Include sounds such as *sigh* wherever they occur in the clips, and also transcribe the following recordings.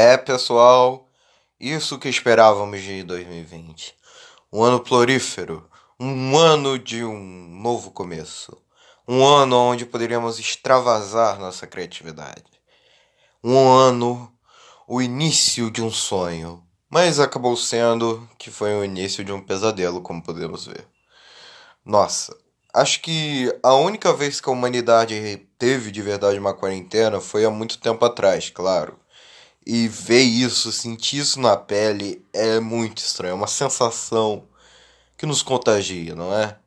É, pessoal, isso que esperávamos de 2020. Um ano florífero, um ano de um novo começo. Um ano onde poderíamos extravasar nossa criatividade. Um ano, o início de um sonho, mas acabou sendo que foi o início de um pesadelo, como podemos ver. Nossa, acho que a única vez que a humanidade teve de verdade uma quarentena foi há muito tempo atrás, claro. E ver isso, sentir isso na pele é muito estranho, é uma sensação que nos contagia, não é?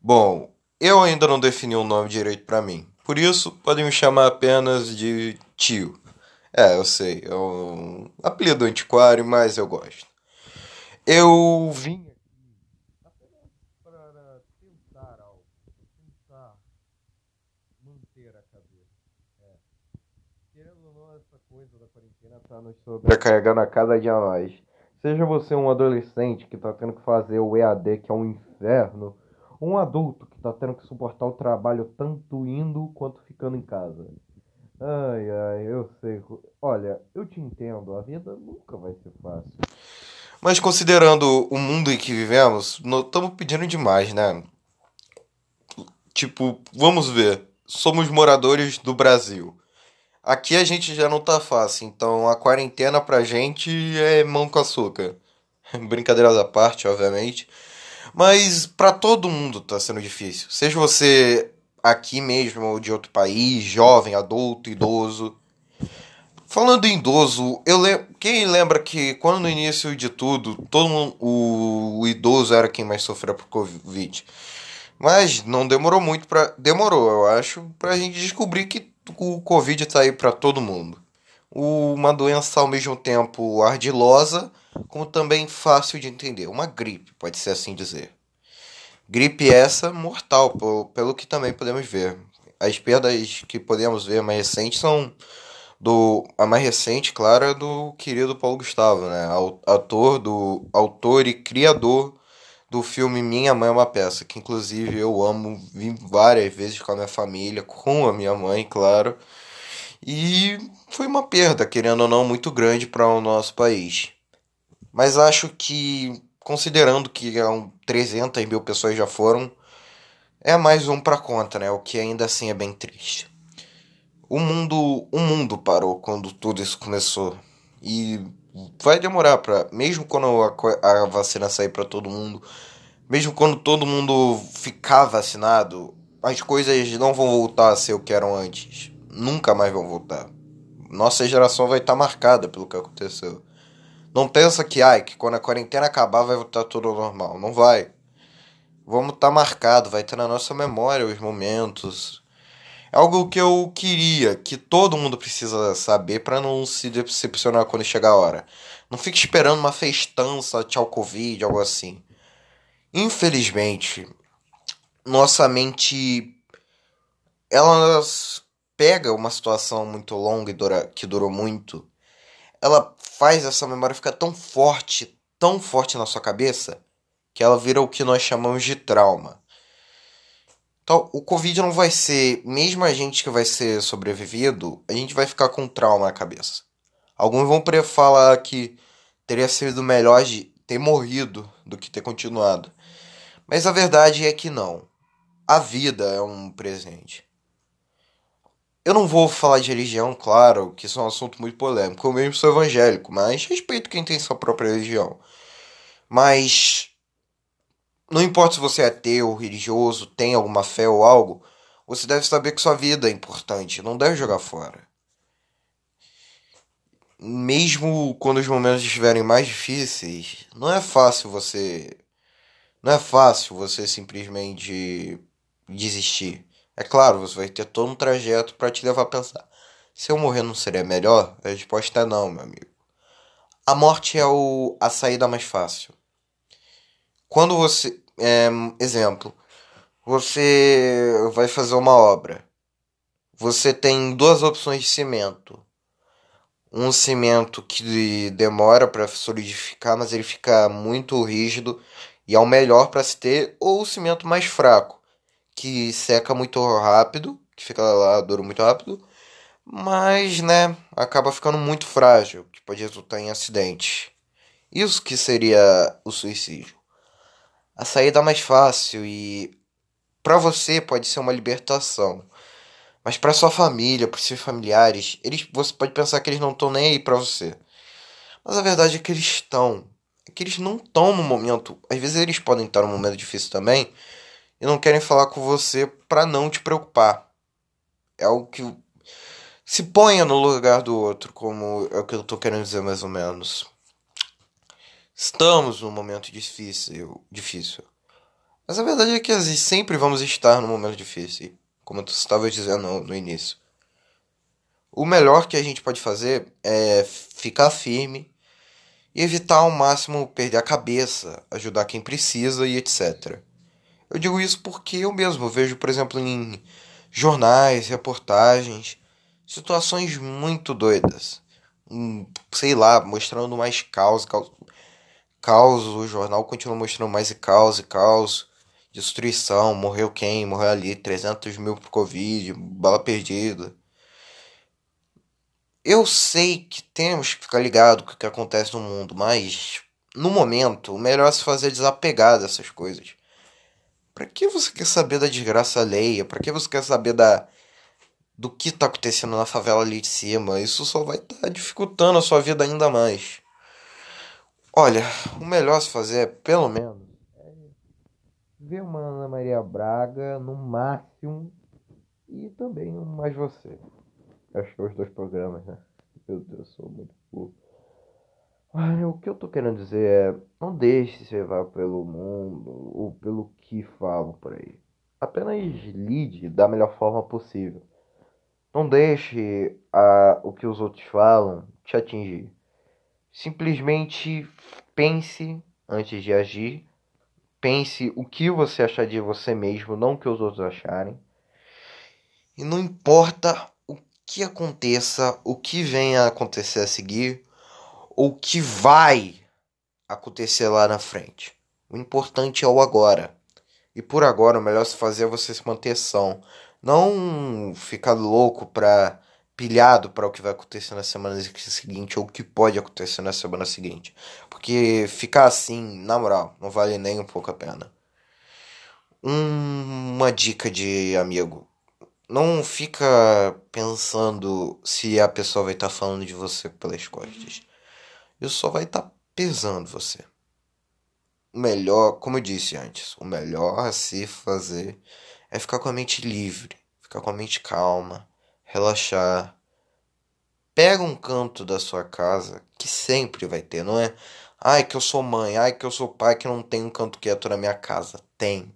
Bom, eu ainda não defini um nome direito para mim, por isso podem me chamar apenas de tio. É, eu sei, é um apelido antiquário, mas eu gosto. Eu vim manter a cabeça. É. Querendo ou não, essa coisa da quarentena tá nos sobrecarregando a cada dia mais. Seja você um adolescente que tá tendo que fazer o EAD, que é um inferno, ou um adulto que tá tendo que suportar o trabalho tanto indo quanto ficando em casa. Ai, ai, eu sei. Olha, eu te entendo, a vida nunca vai ser fácil. Mas considerando o mundo em que vivemos, estamos pedindo demais, né? Tipo, vamos ver somos moradores do Brasil. Aqui a gente já não tá fácil, então a quarentena pra gente é mão com açúcar. *laughs* Brincadeiras à parte, obviamente. Mas para todo mundo tá sendo difícil. Seja você aqui mesmo ou de outro país, jovem, adulto, idoso. Falando em idoso, eu lem quem lembra que quando no início de tudo, todo mundo, o, o idoso era quem mais sofreu por Covid. Mas não demorou muito para demorou, eu acho, pra gente descobrir que o Covid tá aí para todo mundo. Uma doença ao mesmo tempo ardilosa, como também fácil de entender, uma gripe, pode ser assim dizer. Gripe essa mortal, pelo que também podemos ver. As perdas que podemos ver mais recentes são do a mais recente, claro, é do querido Paulo Gustavo, né? Autor do autor e criador do filme Minha Mãe é uma Peça, que inclusive eu amo, vi várias vezes com a minha família, com a minha mãe, claro. E foi uma perda, querendo ou não, muito grande para o nosso país. Mas acho que, considerando que 300 mil pessoas já foram, é mais um para conta, né? O que ainda assim é bem triste. O mundo, o mundo parou quando tudo isso começou. E vai demorar para mesmo quando a, a vacina sair para todo mundo, mesmo quando todo mundo ficar vacinado, as coisas não vão voltar a ser o que eram antes. Nunca mais vão voltar. Nossa geração vai estar tá marcada pelo que aconteceu. Não pensa que, ai, que quando a quarentena acabar vai voltar tudo ao normal. Não vai. Vamos estar tá marcado, vai ter na nossa memória os momentos, é algo que eu queria, que todo mundo precisa saber para não se decepcionar quando chegar a hora. Não fique esperando uma festança, tchau Covid, algo assim. Infelizmente, nossa mente ela pega uma situação muito longa e dura, que durou muito. Ela faz essa memória ficar tão forte, tão forte na sua cabeça, que ela vira o que nós chamamos de trauma. Então, o Covid não vai ser, mesmo a gente que vai ser sobrevivido, a gente vai ficar com trauma na cabeça. Alguns vão falar que teria sido melhor de ter morrido do que ter continuado. Mas a verdade é que não. A vida é um presente. Eu não vou falar de religião, claro, que isso é um assunto muito polêmico. Eu mesmo sou evangélico, mas respeito quem tem sua própria religião. Mas não importa se você é ateu, religioso, tem alguma fé ou algo, você deve saber que sua vida é importante, não deve jogar fora. Mesmo quando os momentos estiverem mais difíceis, não é fácil você. Não é fácil você simplesmente desistir. É claro, você vai ter todo um trajeto para te levar a pensar. Se eu morrer não seria melhor? A resposta é não, meu amigo. A morte é o, a saída mais fácil. Quando você. É, exemplo, você vai fazer uma obra. Você tem duas opções de cimento. Um cimento que demora para solidificar, mas ele fica muito rígido e é o melhor para se ter, ou o cimento mais fraco, que seca muito rápido, que fica lá duro muito rápido, mas, né, acaba ficando muito frágil, que pode resultar em acidente. Isso que seria o suicídio. A saída mais fácil e para você pode ser uma libertação. Mas para sua família, para seus familiares, eles você pode pensar que eles não estão nem aí para você. Mas a verdade é que eles estão. É que eles não estão no momento. Às vezes eles podem estar num momento difícil também e não querem falar com você para não te preocupar. É algo que se ponha no lugar do outro, como é o que eu tô querendo dizer mais ou menos. Estamos num momento difícil, difícil. Mas a verdade é que sempre vamos estar num momento difícil, como tu estava dizendo no, início. O melhor que a gente pode fazer é ficar firme e evitar ao máximo perder a cabeça, ajudar quem precisa e etc. Eu digo isso porque eu mesmo vejo, por exemplo, em jornais, reportagens, situações muito doidas. Um, sei lá, mostrando mais caos, caos, caos, o jornal continua mostrando mais e caos e caos, destruição, morreu quem, morreu ali, 300 mil por Covid, bala perdida. Eu sei que temos que ficar ligado com o que acontece no mundo, mas no momento o melhor é se fazer desapegar dessas coisas. Pra que você quer saber da desgraça alheia? Pra que você quer saber da do que está acontecendo na favela ali de cima. Isso só vai estar tá dificultando a sua vida ainda mais. Olha, o melhor se fazer é, pelo menos, é ver uma Ana Maria Braga no máximo e também um Mais Você. Acho que é os dois programas, né? Meu Deus, eu sou muito burro. o que eu tô querendo dizer é, não deixe se levar pelo mundo ou pelo que falam por aí. Apenas lide da melhor forma possível. Não deixe a, o que os outros falam te atingir. Simplesmente pense antes de agir. Pense o que você achar de você mesmo, não o que os outros acharem. E não importa o que aconteça, o que venha a acontecer a seguir, ou o que vai acontecer lá na frente. O importante é o agora. E por agora, o melhor se fazer é você se manter são. Não ficar louco pra. Pilhado para o que vai acontecer na semana seguinte ou o que pode acontecer na semana seguinte. Porque ficar assim, na moral, não vale nem um pouco a pena. Um, uma dica de amigo. Não fica pensando se a pessoa vai estar tá falando de você pelas costas. Isso só vai estar tá pesando você. O melhor, como eu disse antes, o melhor a se fazer é ficar com a mente livre, ficar com a mente calma, relaxar. Pega um canto da sua casa que sempre vai ter, não é? Ai, que eu sou mãe, ai, que eu sou pai, que não tem um canto quieto na minha casa. Tem.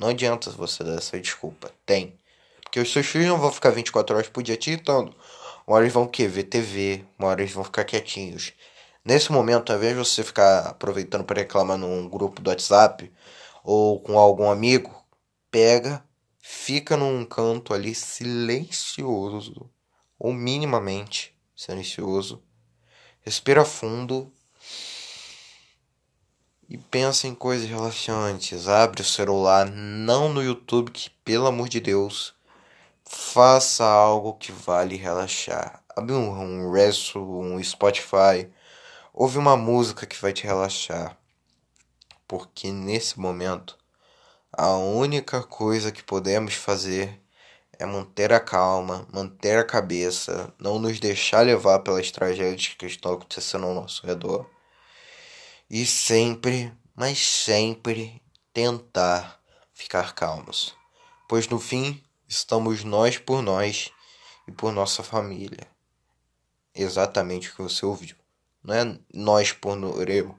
Não adianta você dar essa desculpa. Tem. Porque os seus filhos não vão ficar 24 horas por dia te irritando. Uma hora eles vão o quê? Ver TV. Uma hora eles vão ficar quietinhos. Nesse momento, ao invés de você ficar aproveitando para reclamar num grupo do WhatsApp ou com algum amigo, pega, fica num canto ali silencioso, ou minimamente silencioso, respira fundo e pensa em coisas relaxantes. Abre o celular, não no YouTube, que pelo amor de Deus, faça algo que vale relaxar. Abre um, um Resto, um Spotify, ouve uma música que vai te relaxar. Porque nesse momento a única coisa que podemos fazer é manter a calma, manter a cabeça, não nos deixar levar pelas tragédias que estão acontecendo ao nosso redor. E sempre, mas sempre tentar ficar calmos, pois no fim estamos nós por nós e por nossa família. Exatamente o que você ouviu. Não é nós por eu.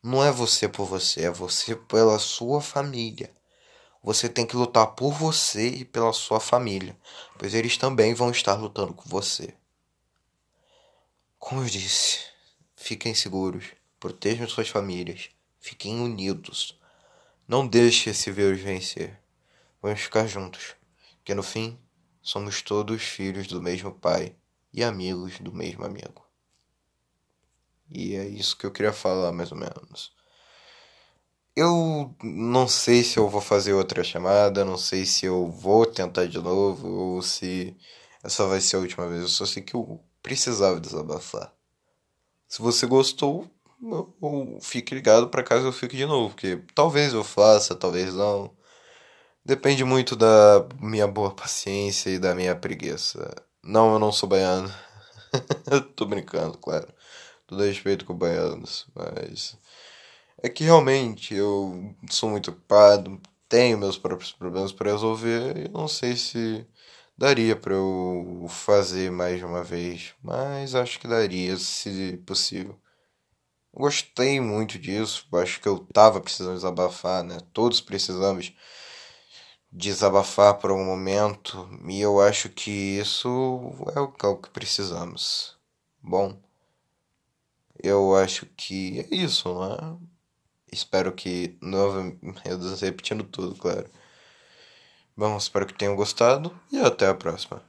Não é você por você, é você pela sua família. Você tem que lutar por você e pela sua família, pois eles também vão estar lutando com você. Como eu disse, fiquem seguros, protejam suas famílias, fiquem unidos. Não deixe esse vírus vencer. Vamos ficar juntos, que no fim somos todos filhos do mesmo pai e amigos do mesmo amigo. E é isso que eu queria falar, mais ou menos. Eu não sei se eu vou fazer outra chamada, não sei se eu vou tentar de novo ou se essa vai ser a última vez. Eu só sei que eu precisava desabafar. Se você gostou, fique ligado para caso eu fique de novo, porque talvez eu faça, talvez não. Depende muito da minha boa paciência e da minha preguiça. Não, eu não sou baiano. *laughs* Tô brincando, claro. Tudo respeito com baianos, mas. É que realmente eu sou muito ocupado, tenho meus próprios problemas para resolver e não sei se daria para eu fazer mais de uma vez, mas acho que daria, se possível. Gostei muito disso, acho que eu tava precisando desabafar, né? Todos precisamos desabafar por um momento e eu acho que isso é o que precisamos. Bom, eu acho que é isso, não é? Espero que. Nova, eu repetindo tudo, claro. Bom, espero que tenham gostado e até a próxima.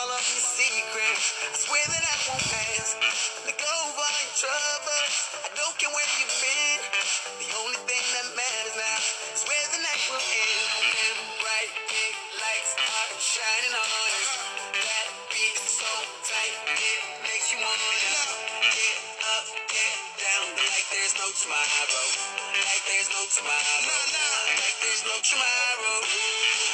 all of your secrets. I swear that I won't pass. Let go of all your troubles. I don't care where you've been. The only thing that matters now is where the night will end. Them bright pink lights are shining on us. That beat so tight it makes you wanna get up, get down like there's no tomorrow. Like there's no tomorrow. Like there's no tomorrow.